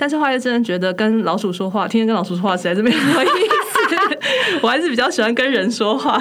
但是后来真的觉得跟老鼠说话，天天跟老鼠说话实在是没什么意思，我还是比较喜欢跟人说话。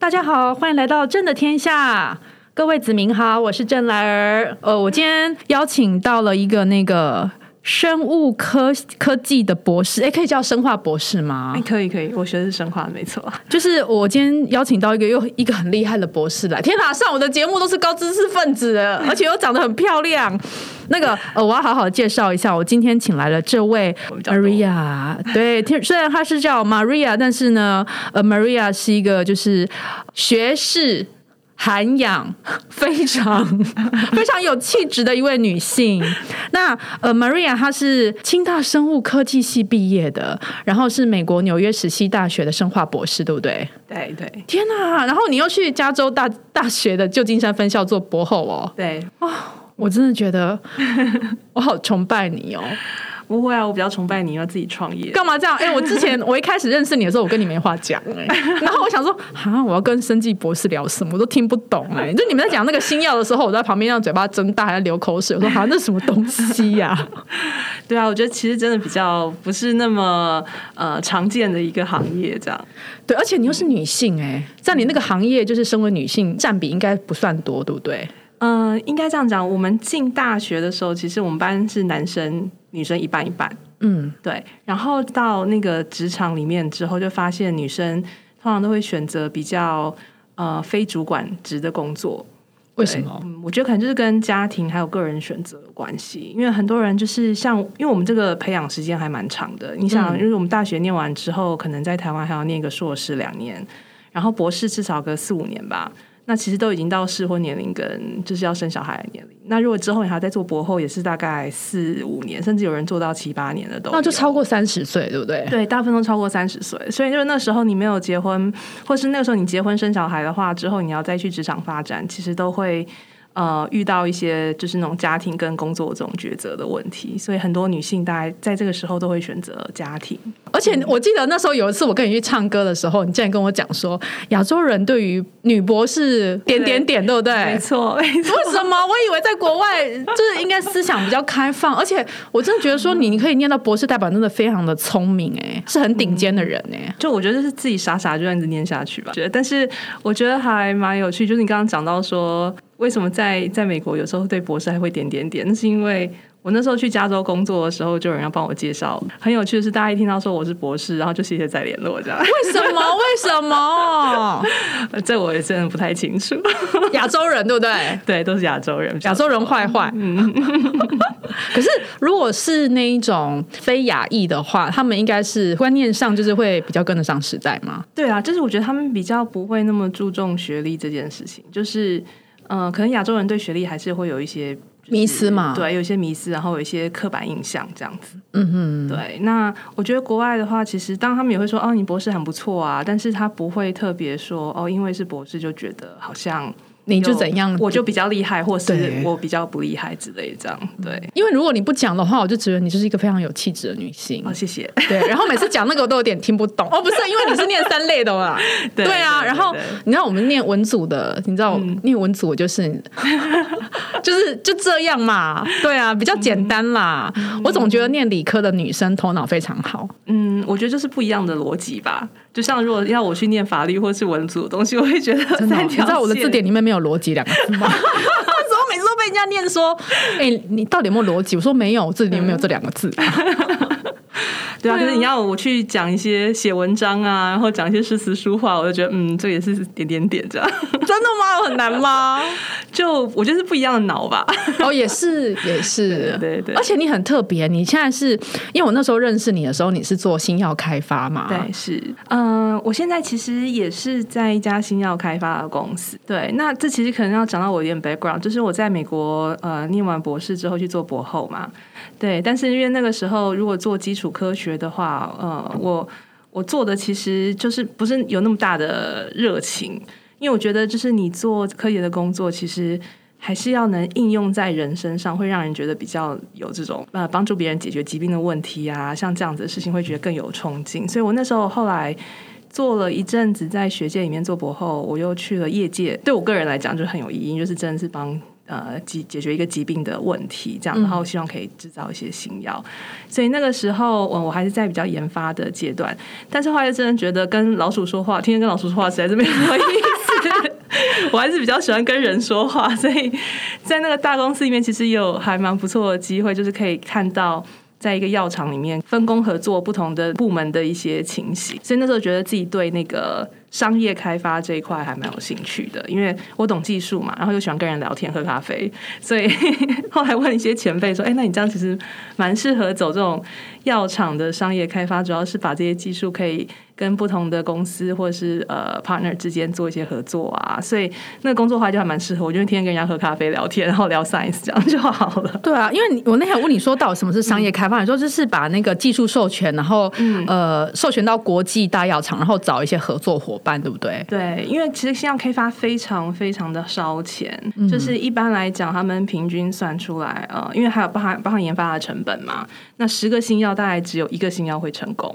大家好，欢迎来到正的天下。各位子民好，我是郑来儿。呃，我今天邀请到了一个那个生物科科技的博士，哎，可以叫生化博士吗哎，？可以可以，我学的是生化，没错。就是我今天邀请到一个又一个很厉害的博士来。天哪，上我的节目都是高知识分子，而且又长得很漂亮。那个呃，我要好好介绍一下，我今天请来了这位 Maria。对，听虽然她是叫 Maria，但是呢，呃，Maria 是一个就是学识。涵养非常 非常有气质的一位女性。那呃，Maria 她是清大生物科技系毕业的，然后是美国纽约史西大学的生化博士，对不对？对对天哪！然后你又去加州大大学的旧金山分校做博后哦，对，我真的觉得 我好崇拜你哦。不会啊，我比较崇拜你要自己创业。干嘛这样？哎、我之前 我一开始认识你的时候，我跟你没话讲哎、然后我想说，哈，我要跟生计博士聊什么，我都听不懂哎、就你们在讲那个新药的时候，我在旁边让嘴巴睁大，还在流口水。我说，哈，那什么东西呀、对啊，我觉得其实真的比较不是那么呃常见的一个行业，这样。对，而且你又是女性哎、在你那个行业，就是身为女性占比应该不算多，对不对？嗯、应该这样讲。我们进大学的时候，其实我们班是男生女生一半一半，嗯，对。然后到那个职场里面之后，就发现女生通常都会选择比较呃非主管职的工作。对为什么？嗯，我觉得可能就是跟家庭还有个人选择有关系，因为很多人就是像，因为我们这个培养时间还蛮长的。你想，嗯因为我们大学念完之后，可能在台湾还要念个硕士两年，然后博士至少个四五年吧。那其实都已经到适婚年龄跟就是要生小孩的年龄。那如果之后你还要再做博后，也是大概四五年，甚至有人做到七八年的都。那就超过三十岁，对不对？对，大部分都超过三十岁，所以就是那时候你没有结婚，或是那个时候你结婚生小孩的话，之后你要再去职场发展，其实都会呃遇到一些就是那种家庭跟工作这种抉择的问题，所以很多女性大概在这个时候都会选择家庭。而且我记得那时候有一次我跟你去唱歌的时候，你竟然跟我讲说，亚洲人对于女博士点点点，对不对？没错，没错。为什么？我以为在国外就是应该思想比较开放，而且我真的觉得说你你可以念到博士，代表真的非常的聪明，哎，是很顶尖的人哎。就我觉得是自己傻傻就这样子念下去吧。觉得，但是我觉得还蛮有趣，就是你刚刚讲到说，为什么在在美国有时候对博士还会点点点，那是因为。我那时候去加州工作的时候，就有人要帮我介绍。很有趣的是，大家一听到说我是博士，然后就谢谢再联络这样。为什么？为什么？这我也真的不太清楚。亚洲人对不对？对，都是亚洲人，亚洲人坏坏。可是如果是那一种非亚裔的话，他们应该是观念上就是会比较跟得上时代嘛。对啊，就是我觉得他们比较不会那么注重学历这件事情，就是嗯、呃可能亚洲人对学历还是会有一些。迷思嘛对，有一些迷思，然后有一些刻板印象这样子。嗯哼，对，那我觉得国外的话，其实当他们也会说，哦，你博士很不错啊，但是他不会特别说，哦，因为是博士就觉得好像你就怎样，我就比较厉害，或是我比较不厉害之类这样。对，因为如果你不讲的话，我就觉得你就是一个非常有气质的女性。哦，谢谢。对，然后每次讲那个我都有点听不懂。哦，不是，因为你是念三类的嘛。对对啊，然后你知道我们念文组的，你知道念文组我就是 就是就这样嘛。对啊，比较简单啦。我总觉得念理科的女生头脑非常好。嗯，我觉得就是不一样的逻辑吧。就像如果要我去念法律或是文组的东西，我会觉得你知道我的字典里面没有逻辑两个字吗？怎么每次都被人家念说，哎、你到底有没有逻辑？我说没有，这里有没有这两个字。对啊，可是你要我去讲一些写文章啊，然后讲一些诗词书画，我就觉得嗯，这也是点点点这样。真的吗？很难吗？就我觉得是不一样的脑吧。哦，也是，也是，对对对而且你很特别，你现在是因为我那时候认识你的时候，你是做新药开发嘛？对，是，嗯、我现在其实也是在一家新药开发的公司。对，那这其实可能要讲到我有点 background，就是我在美国呃念完博士之后去做博后嘛。对，但是因为那个时候如果做基础科学的话，呃，我我做的其实就是不是有那么大的热情。因为我觉得就是你做科研的工作，其实还是要能应用在人身上，会让人觉得比较有这种呃帮助别人解决疾病的问题啊，像这样子的事情会觉得更有冲劲。所以我那时候后来。做了一阵子在学界里面做博后，我又去了业界。对我个人来讲，就很有意义，就是真的是帮呃解解决一个疾病的问题，这样，然后希望可以制造一些新药。所以那个时候，我我还是在比较研发的阶段。但是后来真的觉得跟老鼠说话，天天跟老鼠说话实在是没有意思。我还是比较喜欢跟人说话，所以在那个大公司里面，其实有还蛮不错的机会，就是可以看到。在一个药厂里面分工合作，不同的部门的一些情形，所以那时候觉得自己对那个商业开发这一块还蛮有兴趣的，因为我懂技术嘛，然后又喜欢跟人聊天喝咖啡，所以后来问一些前辈说：“哎，那你这样其实蛮适合走这种药厂的商业开发，主要是把这些技术可以。”跟不同的公司或者是呃 partner 之间做一些合作啊，所以那个工作的话就还蛮适合。我就天天跟人家喝咖啡聊天，然后聊 science 这样就好了。对啊，因为我那天问你说到什么是商业开发，你说就是把那个技术授权，然后呃授权到国际大药厂，然后找一些合作伙伴，对不对？对，因为其实新药开发非常非常的烧钱，就是一般来讲，他们平均算出来呃，因为还有包含包含研发的成本嘛，那十个新药大概只有一个新药会成功。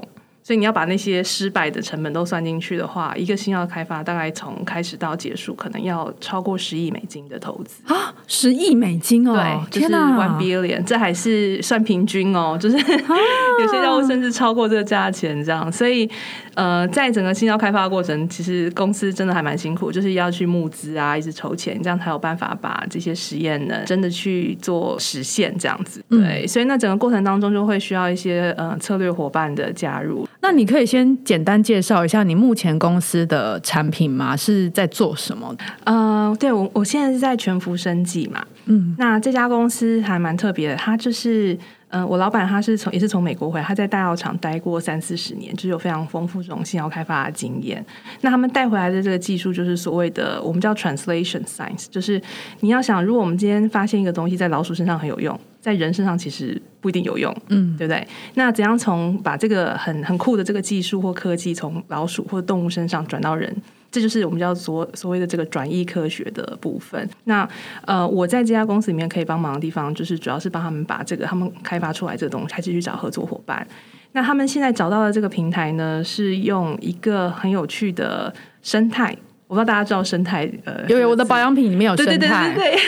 所以你要把那些失败的成本都算进去的话，一个新药开发大概从开始到结束，可能要超过十亿美金的投资啊！十亿美金哦，对，就是 one billion，这还是算平均哦，就是有些药物甚至超过这个价钱这样。所以呃，在整个新药开发过程，其实公司真的还蛮辛苦，就是要去募资啊，一直筹钱，这样才有办法把这些实验呢真的去做实现这样子。对，所以那整个过程当中就会需要一些呃策略伙伴的加入。那你可以先简单介绍一下你目前公司的产品吗？是在做什么？呃，对我我现在是在全福生技嘛，嗯，那这家公司还蛮特别的，它就是，嗯，我老板他是从也是从美国回来，他在大药厂待过三四十年，就是有非常丰富这种新药开发的经验。那他们带回来的这个技术就是所谓的我们叫 translation science，就是你要想，如果我们今天发现一个东西在老鼠身上很有用。在人身上其实不一定有用，嗯，对不对？那怎样从把这个很很酷的这个技术或科技从老鼠或动物身上转到人，这就是我们叫所所谓的这个转移科学的部分。那呃，我在这家公司里面可以帮忙的地方，就是主要是帮他们把这个他们开发出来这个东西，还继续找合作伙伴。那他们现在找到的这个平台呢，是用一个很有趣的生态。我不知道大家知道生态呃，因为我的保养品里面有生态，对对。对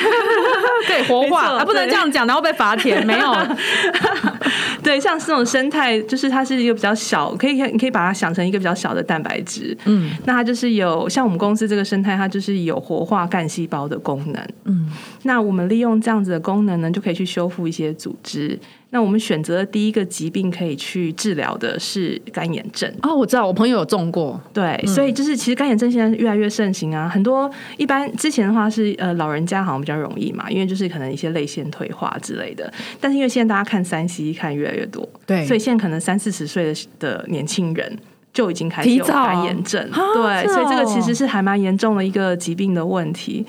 对，活化啊，不能这样讲，然后被罚钱。没有，对，像这种生态，就是它是一个比较小，可以你可以把它想成一个比较小的蛋白质。嗯，那它就是有像我们公司这个生态，它就是有活化干细胞的功能。嗯，那我们利用这样子的功能呢，就可以去修复一些组织。那我们选择的第一个疾病可以去治疗的是干眼症哦，我知道我朋友有中过，对，所以就是其实干眼症现在越来越盛行啊，很多一般之前的话是呃老人家好像比较容易嘛，因为就是可能一些泪腺退化之类的，但是因为现在大家看三 C 看越来越多，对，所以现在可能三四十岁的的年轻人。就已经开始有干眼症，对，所以这个其实是还蛮严重的一个疾病的问题。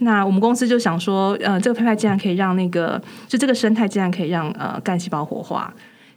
那我们公司就想说，呃，这个胚胎竟然可以让那个，就这个生态竟然可以让呃干细胞活化。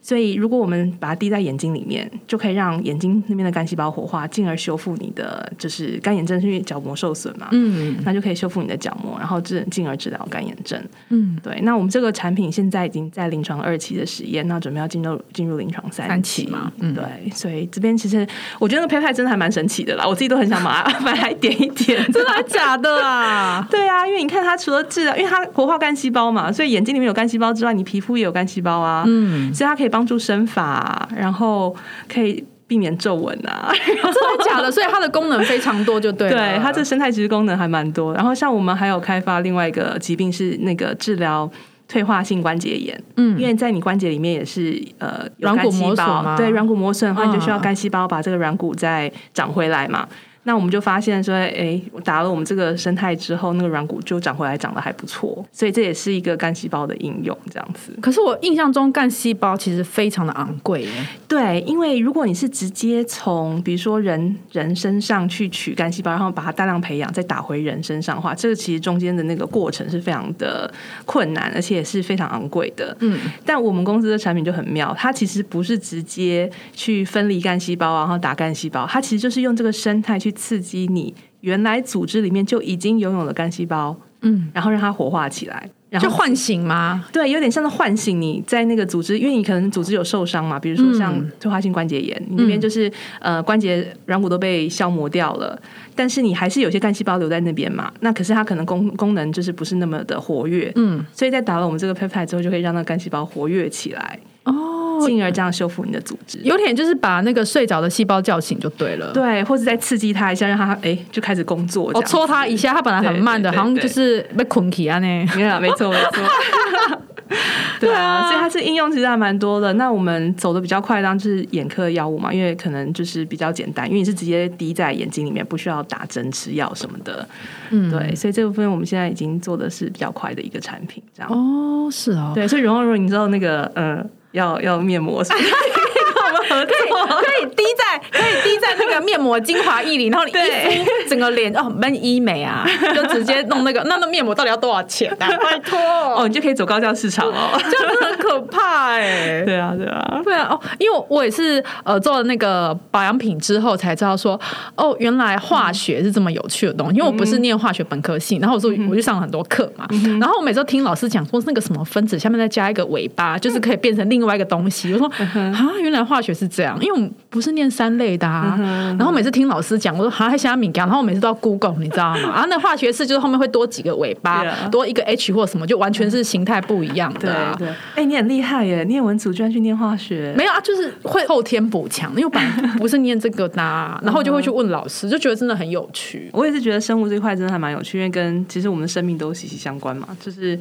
所以，如果我们把它滴在眼睛里面，就可以让眼睛那边的干细胞活化，进而修复你的就是干眼症，是因为角膜受损嘛，嗯，那就可以修复你的角膜，然后治进而治疗干眼症。嗯，对。那我们这个产品现在已经在临床二期的实验，那准备要进入进入临床三期嘛？嗯，对。所以这边其实我觉得那个胚胎真的还蛮神奇的啦，我自己都很想把它 买来点一点。真的假的啊？对啊，因为你看它除了治疗，因为它活化干细胞嘛，所以眼睛里面有干细胞之外，你皮肤也有干细胞啊，嗯，所以它可以帮。帮助生发，然后可以避免皱纹啊，真的假的？所以它的功能非常多，就对。对，它这生态其实功能还蛮多。然后像我们还有开发另外一个疾病是那个治疗退化性关节炎，嗯，因为在你关节里面也是呃软骨磨损对，软骨磨损的话，你就需要干细胞把这个软骨再长回来嘛。那我们就发现说，哎，打了我们这个生态之后，那个软骨就长回来，长得还不错。所以这也是一个干细胞的应用，这样子。可是我印象中干细胞其实非常的昂贵。对，因为如果你是直接从比如说人人身上去取干细胞，然后把它大量培养，再打回人身上的话，这个其实中间的那个过程是非常的困难，而且也是非常昂贵的。嗯。但我们公司的产品就很妙，它其实不是直接去分离干细胞，然后打干细胞，它其实就是用这个生态去。刺激你原来组织里面就已经拥有了干细胞，嗯，然后让它活化起来，然后就唤醒吗？对，有点像是唤醒你在那个组织，因为你可能组织有受伤嘛，比如说像嗯退化性关节炎，你那边就是呃关节软骨都被消磨掉了，但是你还是有些干细胞留在那边嘛，那可是它可能功功能就是不是那么的活跃，嗯，所以在打了我们这个 peptide 之后，就可以让那个干细胞活跃起来，哦，进而这样修复你的组织。有点就是把那个睡着的细胞叫醒就对了。对，或者再刺激它一下，让它哎就开始工作。我戳它一下，它本来很慢的，好像就是被捆起啊呢。没有，没错，没错。对啊，所以它是应用其实还蛮多的。那我们走的比较快，当然就是眼科药物嘛，因为可能就是比较简单，因为你是直接滴在眼睛里面，不需要打针吃药什么的。嗯，对，所以这部分我们现在已经做的是比较快的一个产品，这样。哦，是哦，对，所以荣荣，你知道那个呃，要 要面膜是不是跟我们合作？可以滴在可以滴在那个面膜精华液里，然后你一整个脸哦，闷医美啊，就直接弄那个。那那面膜到底要多少钱啊？拜托，哦，你就可以走高价市场哦。这样真的很可怕哎、对啊，对啊。对啊，哦，因为我也是呃做了那个保养品之后才知道说，哦，原来化学是这么有趣的东西。因为我不是念化学本科系，然后我说我就上了很多课嘛，然后我每次都听老师讲说那个什么分子下面再加一个尾巴，就是可以变成另外一个东西。我说啊，原来化学是这样，因为我们不是念三类的啊。然后每次听老师讲，我说好还虾米干，然后我每次都要 Google，你知道吗？然后那化学式就是后面会多几个尾巴多一个 H 或什么，就完全是形态不一样对的、啊。对，哎、你很厉害耶！念文组居然去念化学，没有啊，就是会后天补强，因为我本来不是念这个的啊、然后就会去问老师，就觉得真的很有趣。我也是觉得生物这一块真的还蛮有趣，因为跟其实我们的生命都息息相关嘛。就是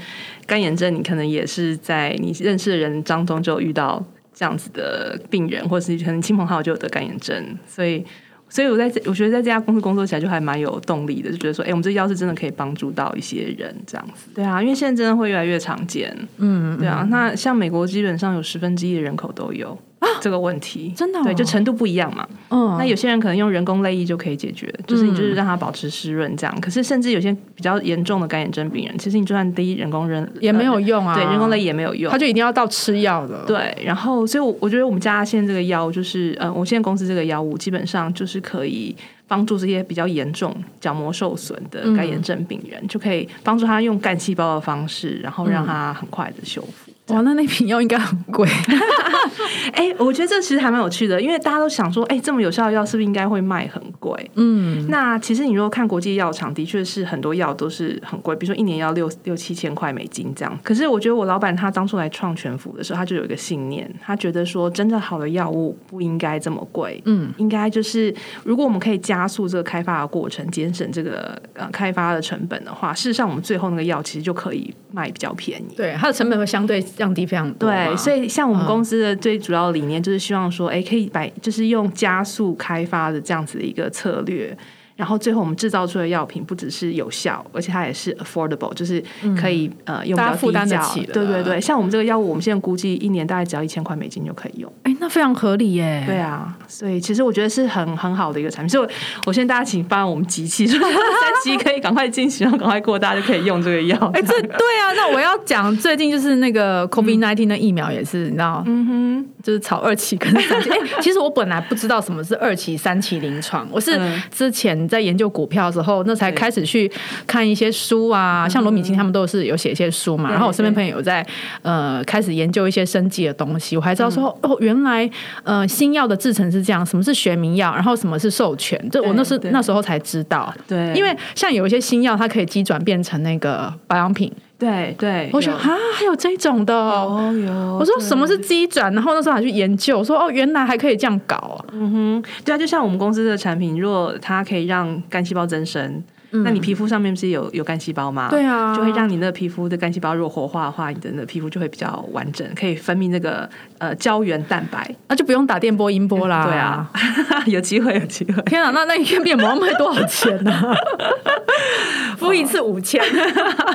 干眼症，你可能也是在你认识的人当中就遇到这样子的病人，或者是可能亲朋好友就有得干眼症，所以。所以我在这，我觉得在这家公司工作起来就还蛮有动力的，就觉得说，哎、我们这药是真的可以帮助到一些人这样子。对啊，因为现在真的会越来越常见。嗯，对啊，那像美国基本上有十分之一的人口都有 这个问题，真的哦对，就程度不一样嘛。嗯那有些人可能用人工泪液就可以解决，就是你就是让它保持湿润这样。可是甚至有些比较严重的干眼症病人，其实你就算滴人工人也没有用啊，对人工泪液也没有用他。就一定要到吃药的。，对，然后所以我，我觉得我们家现在这个药就是，呃，我现在公司这个药物基本上就是可以帮助这些比较严重角膜受损的干眼症病人，就可以帮助他用干细胞的方式，然后让他很快的修复。哇，那那瓶药应该很贵。哎、我觉得这其实还蛮有趣的，因为大家都想说，哎、这么有效的药是不是应该会卖很贵？嗯，那其实你如果看国际药厂，的确是很多药都是很贵，比如说一年要六六七千块美金这样。可是我觉得我老板他当初来创全福的时候，他就有一个信念，他觉得说真正好的药物不应该这么贵，嗯，应该就是如果我们可以加速这个开发的过程，节省这个呃开发的成本的话，事实上我们最后那个药其实就可以卖比较便宜。对，它的成本会相对降低非常多。对，所以像我们嗯公司的最主要理念就是希望说，哎、可以把就是用加速开发的这样子的一个策略。然后最后我们制造出的药品不只是有效，而且它也是 affordable，就是可以、呃用比较大家负担得起的对对对，像我们这个药物，我们现在估计一年大概只要一千块美金就可以用。哎，那非常合理耶。对啊，所以其实我觉得是很很好的一个产品。所以我我现在大家请帮我们集气，说 三期可以赶快进行，然后赶快过，大家就可以用这个药。哎，这对啊，那我要讲最近就是那个 COVID nineteen 的疫苗也是，你知道，嗯哼，就是炒二期跟三期。哎、其实我本来不知道什么是二期、三期临床，我是嗯之前在研究股票的时候，那才开始去看一些书啊，像罗米金他们都是有写一些书嘛。然后我身边朋友有在呃开始研究一些生计的东西，我还知道说、哦，原来呃新药的制成是这样，什么是学名药，然后什么是授权，这我那是那时候才知道。对，因为像有一些新药，它可以机转变成那个保养品，对对，我说啊，还有这种的哦。哦有，我说什么是机转，然后那时候还去研究，说哦，原来还可以这样搞啊、嗯哼，对啊，就像我们公司的产品，如果它可以让干细胞增生，那你皮肤上面不是有有干细胞吗？对啊就会让你的皮肤的干细胞如果活化的话，你的那个皮肤就会比较完整，可以分泌那个呃胶原蛋白。那就不用打电波、音波啦。对啊，，有机会，有机会。天啊，那那一片面膜要卖多少钱呢、敷 一次五千，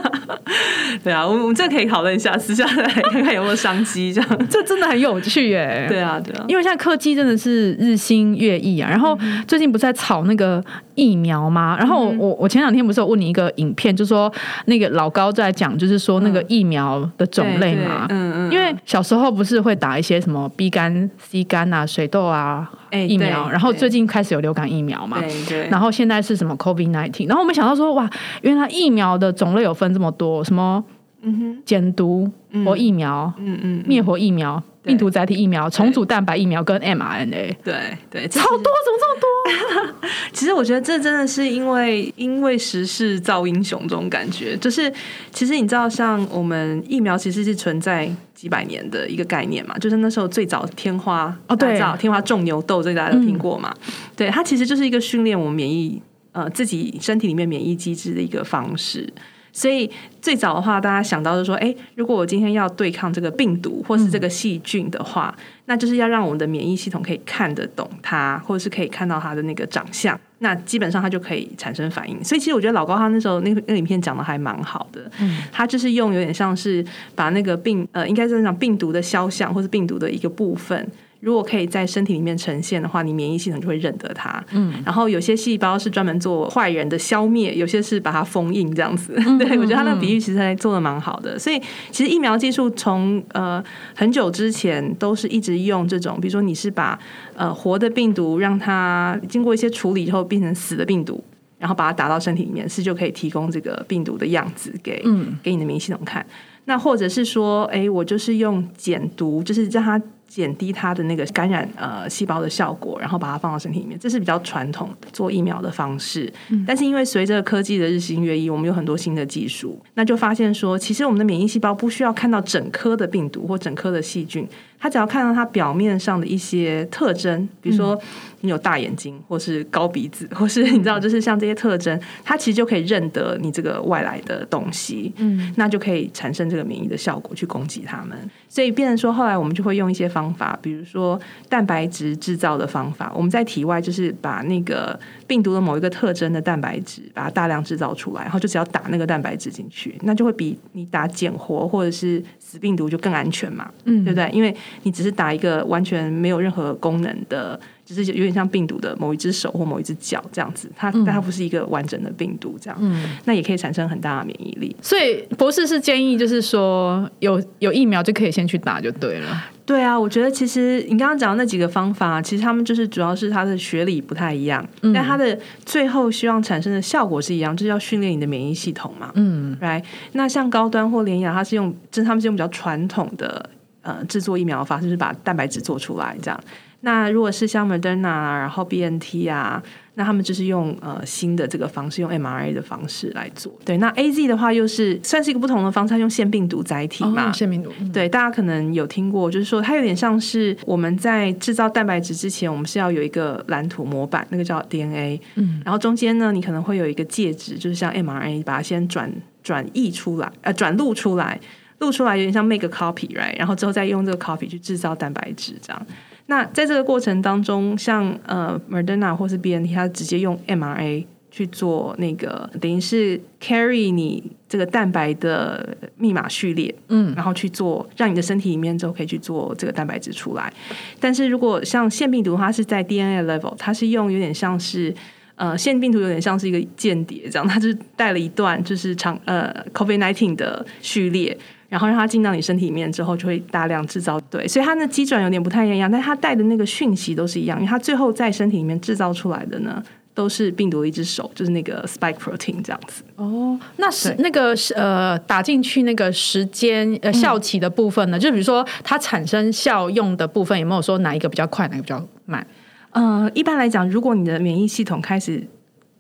对啊，我们我们这可以讨论一下，私下来看看有没有商机这样。这真的很有趣耶。对啊，对啊，因为现在科技真的是日新月异啊，然后最近不是在炒那个疫苗吗？然后我我前两天不是有问你一个影片，就说那个老高在讲，就是说那个疫苗的种类嘛，嗯嗯，因为小时候不是会打一些什么 B 肝、C 肝啊、水痘啊疫苗，然后最近开始有流感疫苗嘛，对对，然后现在是什么 COVID nineteen，然后我们想到说哇，原来疫苗的种类有分这么多，什么嗯哼减毒活疫苗，嗯嗯，灭活疫苗。病毒载体疫苗、重组蛋白疫苗跟 mRNA，对对，超多，怎么这么多？其实我觉得这真的是因为因为时势造英雄这种感觉，就是其实你知道，像我们疫苗其实是存在几百年的一个概念嘛，就是那时候最早天花哦，对，天花种牛痘，这大家都听过嘛？对，它其实就是一个训练我们免疫呃自己身体里面免疫机制的一个方式。所以最早的话，大家想到是说，哎，如果我今天要对抗这个病毒或是这个细菌的话，那就是要让我们的免疫系统可以看得懂它，或者是可以看到它的那个长相，那基本上它就可以产生反应。所以其实我觉得老高他那时候那个那影片讲的还蛮好的，嗯，他就是用有点像是把那个病呃，应该是讲病毒的肖像或是病毒的一个部分。如果可以在身体里面呈现的话，你免疫系统就会认得它。嗯，然后有些细胞是专门做坏人的消灭，有些是把它封印这样子。对我觉得他那个比喻其实还做的蛮好的。所以其实疫苗技术从呃很久之前都是一直用这种，比如说你是把呃活的病毒让它经过一些处理以后变成死的病毒，然后把它打到身体里面，是就可以提供这个病毒的样子给给你的免疫系统看。那或者是说，哎，我就是用减毒，就是让它。减低它的那个感染呃细胞的效果，然后把它放到身体里面，这是比较传统做疫苗的方式。但是因为随着科技的日新月异，我们有很多新的技术，那就发现说，其实我们的免疫细胞不需要看到整颗的病毒或整颗的细菌。他只要看到他表面上的一些特征，比如说你有大眼睛，或是高鼻子，或是你知道，就是像这些特征，它其实就可以认得你这个外来的东西，嗯，那就可以产生这个免疫的效果去攻击他们。所以变成说，后来我们就会用一些方法，比如说蛋白质制造的方法，我们在体外就是把那个病毒的某一个特征的蛋白质，把它大量制造出来，然后就只要打那个蛋白质进去，那就会比你打减活或者是死病毒就更安全嘛，嗯，对不对？因为你只是打一个完全没有任何功能的，只是有点像病毒的某一只手或某一只脚这样子，它但它不是一个完整的病毒，这样，嗯那也可以产生很大的免疫力。所以博士是建议，就是说有有疫苗就可以先去打就对了。对啊，我觉得其实你刚刚讲的那几个方法，其实他们就是主要是它的学理不太一样，但它的最后希望产生的效果是一样，就是要训练你的免疫系统嘛。嗯，right。那像高端或联雅，它是用，就是他们是用比较传统的。呃，制作疫苗的方式是把蛋白质做出来，这样。那如果是像 Moderna，然后 BNT 啊，那他们就是用呃新的这个方式，用 mRNA 的方式来做。对，那 AZ 的话又是算是一个不同的方式，用腺病毒载体嘛。腺病毒。对，大家可能有听过，就是说它有点像是我们在制造蛋白质之前，我们是要有一个蓝图模板，那个叫 DNA。嗯。然后中间呢，你可能会有一个介质，就是像 mRNA，把它先转转译出来，呃，转录出来。录出来有点像 make a copy，right？然后之后再用这个 copy 去制造蛋白质，这样。那在这个过程当中，像呃 Moderna 或是 BNT，它直接用 mRNA 去做那个，等于是 carry 你这个蛋白的密码序列，嗯，然后去做，让你的身体里面之后可以去做这个蛋白质出来。但是如果像腺病毒，它是在 DNA level，它是用有点像是呃腺病毒有点像是一个间谍，这样，它是带了一段就是长呃 COVID nineteen 的序列。然后让它进到你身体里面之后，就会大量制造对，所以它的机转有点不太一样，但它带的那个讯息都是一样，因为它最后在身体里面制造出来的呢，都是病毒的一只手，就是那个 spike protein 这样子。哦，那是那个呃打进去那个时间呃效期的部分呢？就比如说它产生效用的部分，有没有说哪一个比较快，哪个比较慢？呃，一般来讲，如果你的免疫系统开始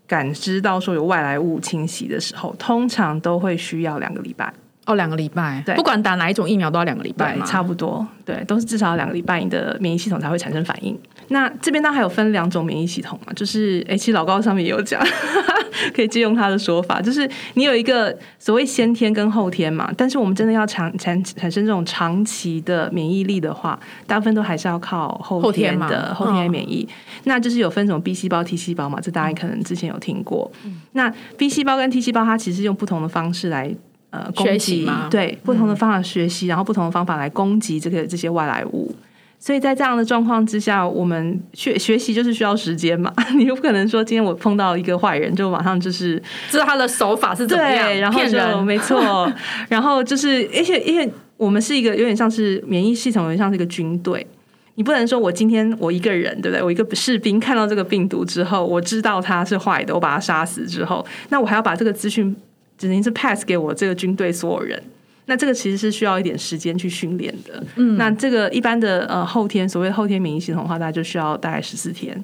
感知到说有外来物侵袭的时候，通常都会需要两个礼拜。哦，两个礼拜，对，不管打哪一种疫苗都要两个礼拜差不多，对，都是至少两个礼拜，你的免疫系统才会产生反应。那这边当然还有分两种免疫系统嘛，就是，哎，其实老高上面也有讲，可以借用他的说法，就是你有一个所谓先天跟后天嘛，但是我们真的要长产产生这种长期的免疫力的话，大部分都还是要靠后天的后天免疫。那就是有分什么 B 细胞、T 细胞嘛，这大家可能之前有听过。那 B 细胞跟 T 细胞，它其实用不同的方式来。呃，攻击对不同的方法学习，然后不同的方法来攻击这个这些外来物。所以在这样的状况之下，我们学学习就是需要时间嘛。你不可能说今天我碰到一个坏人，就马上就是知道他的手法是怎么样，然后骗人，没错。然后就是，而且因为我们是一个有点像是免疫系统，有点像是一个军队。你不能说我今天我一个人，对不对？我一个士兵看到这个病毒之后，我知道他是坏的，我把他杀死之后，那我还要把这个资讯只能是 pass 给我这个军队所有人。那这个其实是需要一点时间去训练的。嗯，那这个一般的呃后天所谓后天免疫系统的话，大概就需要大概十四天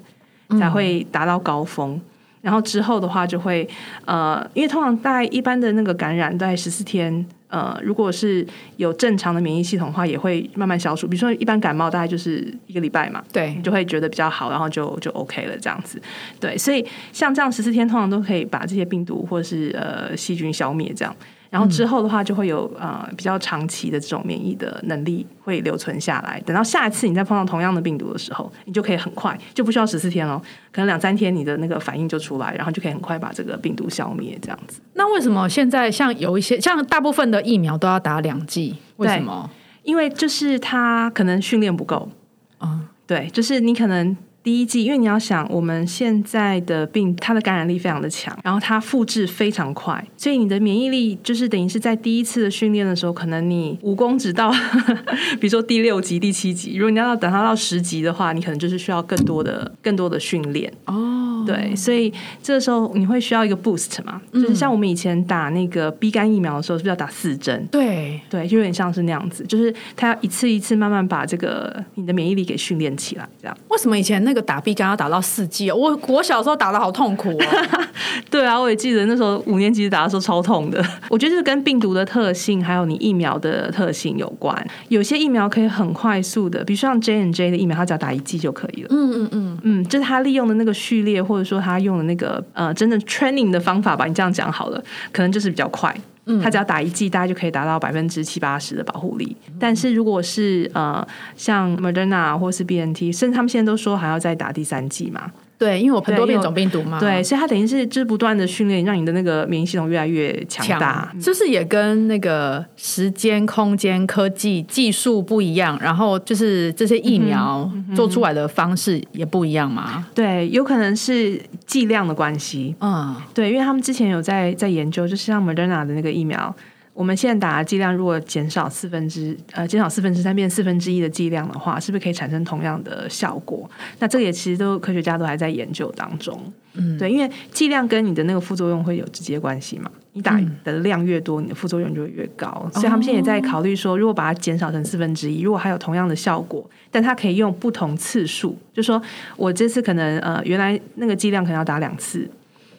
才会达到高峰。然后之后的话就会呃，因为通常大概一般的那个感染大概十四天，呃，如果是有正常的免疫系统的话，也会慢慢消除。比如说一般感冒大概就是一个礼拜嘛，对，你就会觉得比较好，然后就就 OK 了这样子。对，所以像这样十四天通常都可以把这些病毒或是呃细菌消灭这样。然后之后的话，就会有呃比较长期的这种免疫的能力会留存下来。等到下一次你再碰到同样的病毒的时候，你就可以很快就不需要十四天了，可能两三天你的那个反应就出来，然后就可以很快把这个病毒消灭。这样子。那为什么现在像有一些像大部分的疫苗都要打两剂？为什么？因为就是它可能训练不够啊。对，就是你可能。第一季，因为你要想，我们现在的病，它的感染力非常的强，然后它复制非常快，所以你的免疫力就是等于是在第一次的训练的时候，可能你武功只到，比如说第六级、第七级，如果你要等它到十级的话，你可能就是需要更多的、更多的训练哦。对，所以这个时候你会需要一个 boost 嘛，就是像我们以前打那个 B 肝疫苗的时候，是不是要打四针？对，对，就有点像是那样子，就是它要一次一次慢慢把这个你的免疫力给训练起来，这样。为什么以前那个？打 B 肝要打到四剂，我我小时候打的好痛苦哦。对啊，我也记得那时候五年级打的时候超痛的。我觉得是跟病毒的特性，还有你疫苗的特性有关。有些疫苗可以很快速的，比如像 J n J 的疫苗，它只要打一剂就可以了。嗯嗯嗯嗯，就是它利用的那个序列，或者说它用的那个呃，真正 training 的方法吧。你这样讲好了，可能就是比较快。它只要打一剂，大概就可以达到百分之七八十的保护力。但是如果是呃像 Moderna 或是 BNT，甚至他们现在都说还要再打第三剂嘛。对，因为我很多变种病毒嘛，对，所以它等于是就是不断的训练，让你的那个免疫系统越来越强大。是不是也跟那个时间、空间、科技、技术不一样？然后就是这些疫苗做出来的方式也不一样嘛？对，有可能是剂量的关系。嗯，对，因为他们之前有在在研究，就是像 Moderna 的那个疫苗。我们现在打的剂量如果减少四分之呃减少四分之三变四分之一的剂量的话，是不是可以产生同样的效果？那这个也其实都科学家都还在研究当中。嗯，对，因为剂量跟你的那个副作用会有直接关系嘛。你打的量越多，你的副作用就会越高。所以他们现在也在考虑说，如果把它减少成四分之一，如果还有同样的效果，但它可以用不同次数，就说我这次可能呃原来那个剂量可能要打两次，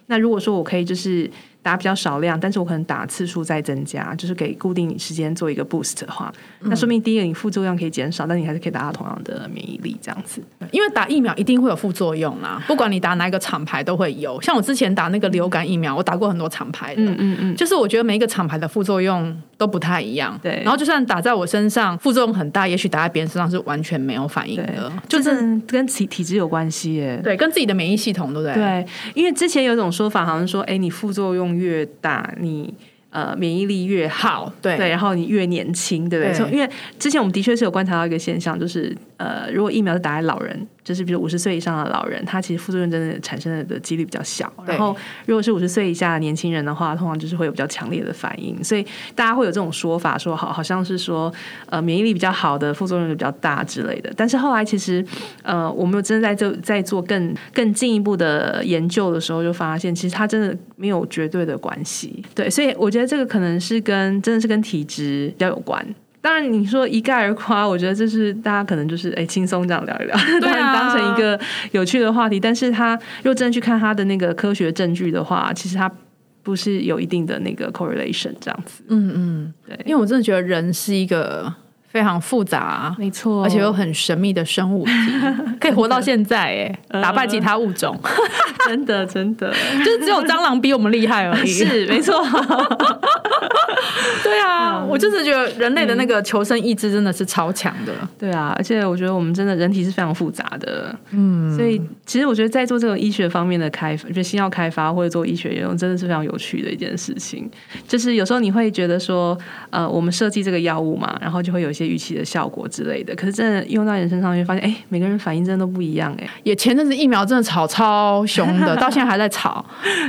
那如果说我可以就是。打比较少量，但是我可能打次数再增加，就是给固定时间做一个 boost 的话，那说明第一个你副作用可以减少，但你还是可以达到同样的免疫力这样子。因为打疫苗一定会有副作用啦，不管你打哪一个厂牌都会有。像我之前打那个流感疫苗，我打过很多厂牌的，嗯嗯嗯，就是我觉得每一个厂牌的副作用都不太一样。对，然后就算打在我身上，副作用很大，也许打在别人身上是完全没有反应的，就是跟体体质有关系耶。对，跟自己的免疫系统，对不对？对，因为之前有一种说法，好像说，哎，你副作用越大，你呃免疫力越好，对对，然后你越年轻，对不对？因为之前我们的确是有观察到一个现象，就是呃，如果疫苗是打在老人。就是比如五十岁以上的老人，他其实副作用真的产生的的几率比较小。然后，如果是五十岁以下的年轻人的话，通常就是会有比较强烈的反应。所以大家会有这种说法，说好好像是说，呃，免疫力比较好的副作用就比较大之类的。但是后来其实，呃，我们真的在做在做更更进一步的研究的时候，就发现其实它真的没有绝对的关系。对，所以我觉得这个可能是跟真的是跟体质比较有关。当然，你说一概而夸，我觉得这是大家可能就是哎轻松这样聊一聊，当然当成一个有趣的话题。但是，他如果真的去看他的那个科学证据的话，其实他不是有一定的那个 correlation 这样子。嗯嗯，对，因为我真的觉得人是一个非常复杂，没错，而且又很神秘的生物体，可以活到现在，哎，打败其他物种，真 的真的，就是只有蟑螂比我们厉害而已。是没错。对啊，我就是觉得人类的那个求生意志真的是超强的。对啊，而且我觉得我们真的人体是非常复杂的，嗯，所以其实我觉得在做这种医学方面的开发，就新药开发或者做医学应用，真的是非常有趣的一件事情。就是有时候你会觉得说，呃，我们设计这个药物嘛，然后就会有一些预期的效果之类的，可是真的用到人身上，就发现，哎，每个人反应真的都不一样，哎，也前阵子疫苗真的炒超凶的，到现在还在炒。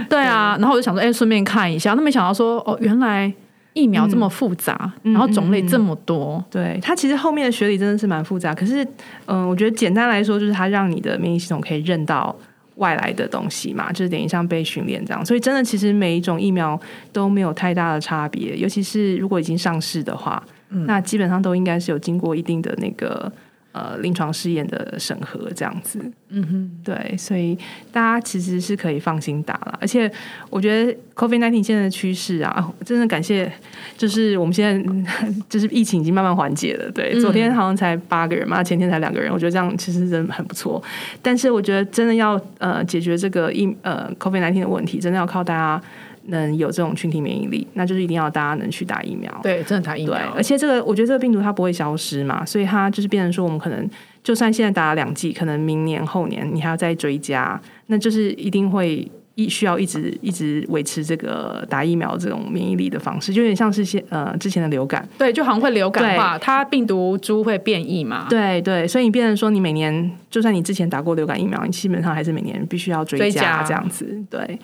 对啊，然后我就想说，哎，顺便看一下，那没想到说，哦，原来。疫苗这么复杂，然后种类这么多，对它其实后面的学理真的是蛮复杂。可是，嗯，我觉得简单来说，就是它让你的免疫系统可以认到外来的东西嘛，就是等于像被训练这样。所以，真的其实每一种疫苗都没有太大的差别，尤其是如果已经上市的话，那基本上都应该是有经过一定的那个。呃，临床试验的审核这样子，嗯哼，对，所以大家其实是可以放心打了。而且我觉得 COVID nineteen 现在的趋势啊，真的感谢，就是我们现在就是疫情已经慢慢缓解了。对，昨天好像才八个人嘛，前天才两个人，我觉得这样其实真的很不错。但是我觉得真的要呃解决这个疫呃 COVID nineteen 的问题，真的要靠大家。能有这种群体免疫力，那就是一定要大家能去打疫苗。对，真的打疫苗。对，而且这个我觉得这个病毒它不会消失嘛，所以它就是变成说，我们可能就算现在打了两剂，可能明年后年你还要再追加，那就是一定会一需要一直一直维持这个打疫苗这种免疫力的方式，就有点像是些呃之前的流感。对，就好像会流感化，它病毒株会变异嘛。对对，所以你变成说，你每年就算你之前打过流感疫苗，你基本上还是每年必须要追加这样子。对。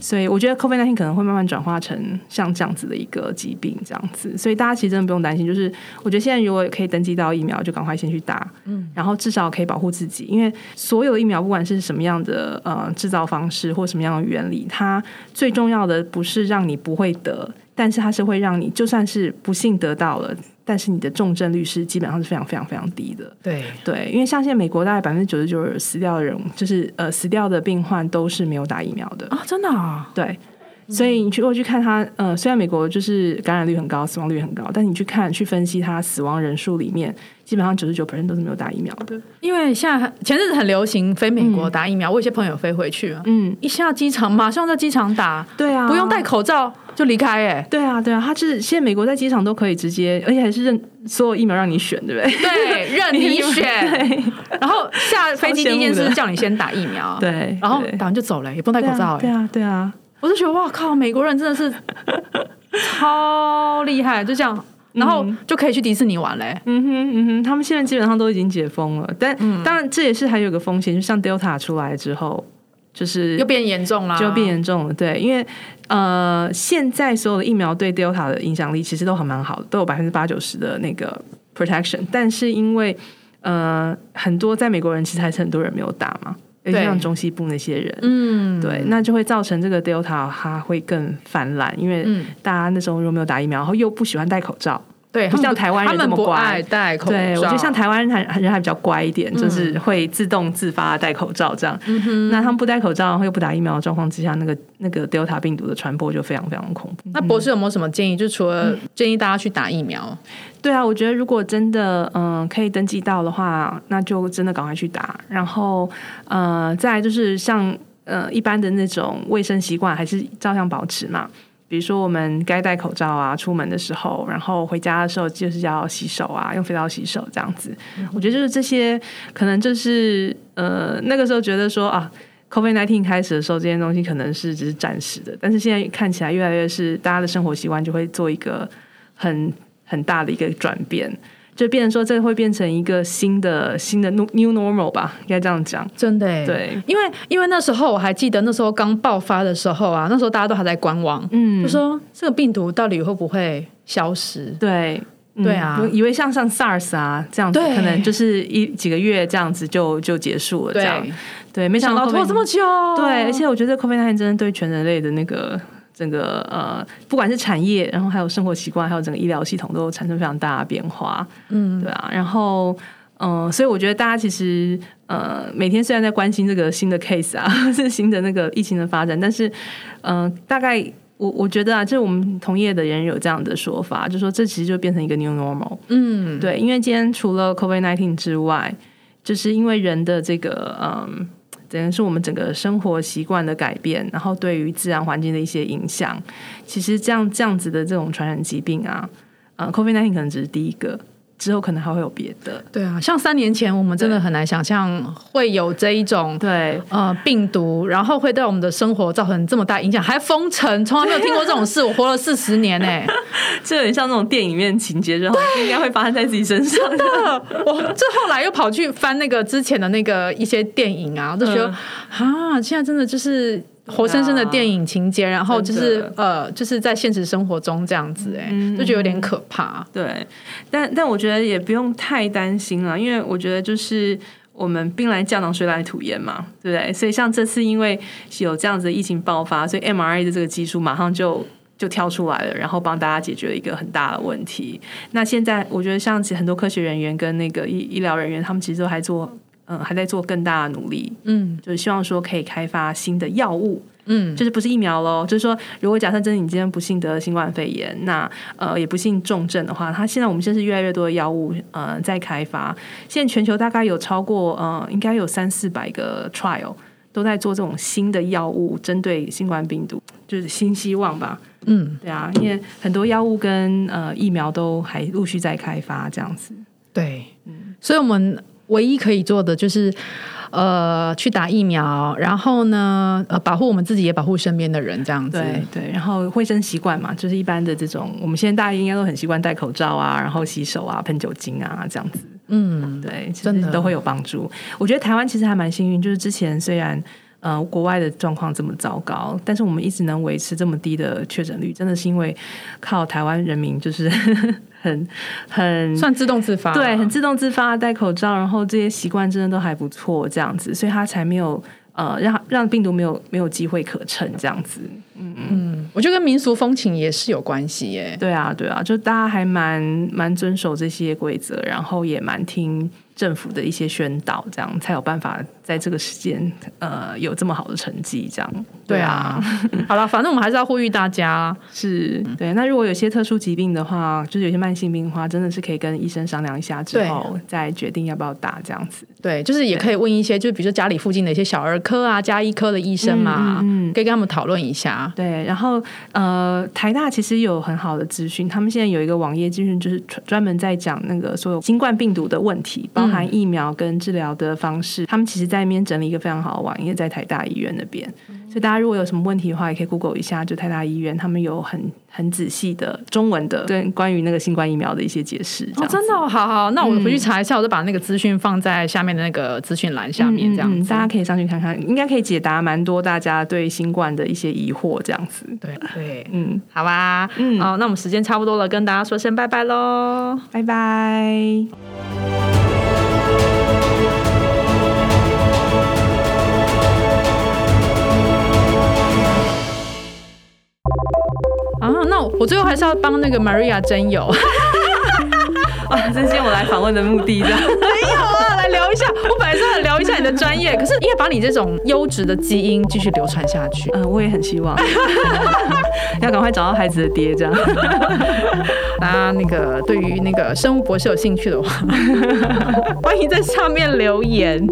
所以我觉得 COVID-19 可能会慢慢转化成像这样子的一个疾病，这样子。所以大家其实真的不用担心。就是我觉得现在如果可以登记到疫苗，就赶快先去打，嗯，然后至少可以保护自己。因为所有的疫苗，不管是什么样的呃制造方式或什么样的原理，它最重要的不是让你不会得，但是它是会让你就算是不幸得到了。但是你的重症率是基本上是非常非常非常低的。对对，因为像现在美国大概百分之九十九死掉的人，就是呃死掉的病患都是没有打疫苗的啊，真的啊。对，所以你去如果去看他，呃，虽然美国就是感染率很高，死亡率很高，但你去看去分析他死亡人数里面，基本上九十九 percent 都是没有打疫苗的。因为现在前阵子很流行飞美国打疫苗，我有些朋友飞回去，嗯，一下机场马上在机场打，对啊，不用戴口罩。就离开哎，对啊，对啊，他是现在美国在机场都可以直接，而且还是任所有疫苗让你选，对不对？对，任你选。然后下飞机第一件事是叫你先打疫苗，对，然后打完就走了，也不用戴口罩。对啊，对啊，我就觉得哇靠，美国人真的是超厉害，就这样，然后就可以去迪士尼玩嘞。嗯哼，嗯哼，他们现在基本上都已经解封了，但当然这也是还有个风险，就像 Delta 出来之后。就是又变严重了，就变严重了。对，因为呃，现在所有的疫苗对 Delta 的影响力其实都还蛮好的，都有百分之八九十的那个 protection。但是因为呃，很多在美国人其实还是很多人没有打嘛，尤其像中西部那些人，嗯，对，那就会造成这个 Delta 它会更泛滥，因为大家那时候如果没有打疫苗，然后又不喜欢戴口罩。对，不像台湾人这么乖，戴口罩。对，我觉得像台湾人还人还比较乖一点，就是会自动自发戴口罩这样。那他们不戴口罩，然后又不打疫苗的状况之下，那个那个 Delta 病毒的传播就非常非常恐怖。那博士有没有什么建议？就除了建议大家去打疫苗，对啊，我觉得如果真的嗯可以登记到的话，那就真的赶快去打。然后呃，再就是像呃一般的那种卫生习惯，还是照样保持嘛。比如说，我们该戴口罩啊，出门的时候，然后回家的时候就是要洗手啊，用肥皂洗手这样子。我觉得就是这些，可能就是呃，那个时候觉得说啊，COVID nineteen 开始的时候，这些东西可能是只是暂时的，但是现在看起来越来越是大家的生活习惯就会做一个很很大的一个转变。就变成说，这个会变成一个新的新的 new normal 吧，应该这样讲。真的，对，因为因为那时候我还记得，那时候刚爆发的时候啊，那时候大家都还在观望，嗯，就说这个病毒到底会不会消失？对，对啊，以为像像 SARS 啊这样子，可能就是一几个月这样子就就结束了，这样。对，没想到拖这么久。对，而且我觉得 COVID nineteen 真的对全人类的那个。整个呃，不管是产业，然后还有生活习惯，还有整个医疗系统，都产生非常大的变化。嗯，对啊。然后，嗯，所以我觉得大家其实呃，每天虽然在关心这个新的 case 啊，是新的那个疫情的发展，但是，嗯，大概我我觉得啊，就是我们同业的人有这样的说法，就说这其实就变成一个 new normal。嗯，对，因为今天除了 COVID nineteen 之外，就是因为人的这个嗯。等于是我们整个生活习惯的改变，然后对于自然环境的一些影响，其实这样这样子的这种传染疾病啊，呃，COVID nineteen 可能只是第一个，之后可能还会有别的。对啊，像三年前我们真的很难想象会有这一种对，呃病毒，然后会对我们的生活造成这么大影响，还封城，从来没有听过这种事。我活了四十年 哎、这有点像那种电影里面情节，然后应该会发生在自己身上的。我这后来又跑去翻那个之前的那个一些电影啊，我就觉得啊、现在真的就是。活生生的电影情节，然后就是呃，就是在现实生活中这样子、哎、就觉得有点可怕。对，但但我觉得也不用太担心了，因为我觉得就是我们兵来将挡，水来土掩嘛，对不对？所以像这次因为有这样子的疫情爆发，所以 MRI 的这个技术马上就。就跳出来了，然后帮大家解决了一个很大的问题。那现在我觉得，像很多科学人员跟那个医医疗人员，他们其实都还做，嗯、还在做更大的努力，嗯就是希望说可以开发新的药物，嗯，就是不是疫苗喽，就是说，如果假设真的你今天不幸得了新冠肺炎，那呃也不幸重症的话，它现在我们现在是越来越多的药物呃在开发，现在全球大概有超过呃应该有三四百个 trial 都在做这种新的药物针对新冠病毒，就是新希望吧。嗯，对啊，因为很多药物跟呃疫苗都还陆续在开发，这样子。对，嗯所以我们唯一可以做的就是呃去打疫苗，然后呢呃保护我们自己，也保护身边的人，这样子。对对，然后卫生习惯嘛，就是一般的这种，我们现在大家应该都很习惯戴口罩啊，然后洗手啊，喷酒精啊，这样子。嗯，对，真的都会有帮助。我觉得台湾其实还蛮幸运，就是之前虽然呃国外的状况这么糟糕，但是我们一直能维持这么低的确诊率，真的是因为靠台湾人民就是 很很算自动自发。对，很自动自发戴口罩，然后这些习惯真的都还不错，这样子，所以他才没有呃让让病毒没有没有机会可乘，这样子。嗯，我觉得跟民俗风情也是有关系耶。对啊，对啊，就大家还蛮蛮遵守这些规则，然后也蛮听政府的一些宣导，这样才有办法在这个时间呃有这么好的成绩，这样。对啊，好了，反正我们还是要呼吁大家，是对。那如果有些特殊疾病的话，就是有些慢性病的话，真的是可以跟医生商量一下之后再决定要不要打这样子。对，就是也可以问一些，就比如说家里附近的一些小儿科啊、加医科的医生嘛，嗯嗯可以跟他们讨论一下。对，然后呃，台大其实有很好的资讯，他们现在有一个网页资讯，就是专专门在讲那个所有新冠病毒的问题，包含疫苗跟治疗的方式。他们其实在那边整理一个非常好的网页，在台大医院那边。所以大家如果有什么问题的话，也可以 Google 一下，就台大医院，他们有很很仔细的中文的对关于那个新冠疫苗的一些解释。哦，真的、哦，好好，那我回去查一下，我就把那个资讯放在下面的那个资讯栏下面，这样子。嗯嗯大家可以上去看看，应该可以解答蛮多大家对新冠的一些疑惑。这样子，对对，嗯，好吧，嗯好，那我们时间差不多了，跟大家说声拜拜喽。拜拜。啊，那我最后还是要帮那个 Maria 真友，啊，这是我来访问的目的，这样。没有啊，来聊一下。我本来是想聊一下你的专业，可是应该把你这种优质的基因继续流传下去。嗯，我也很希望，要赶快找到孩子的爹，这样。大家那个对于那个生物博士有兴趣的话，欢迎在下面留言。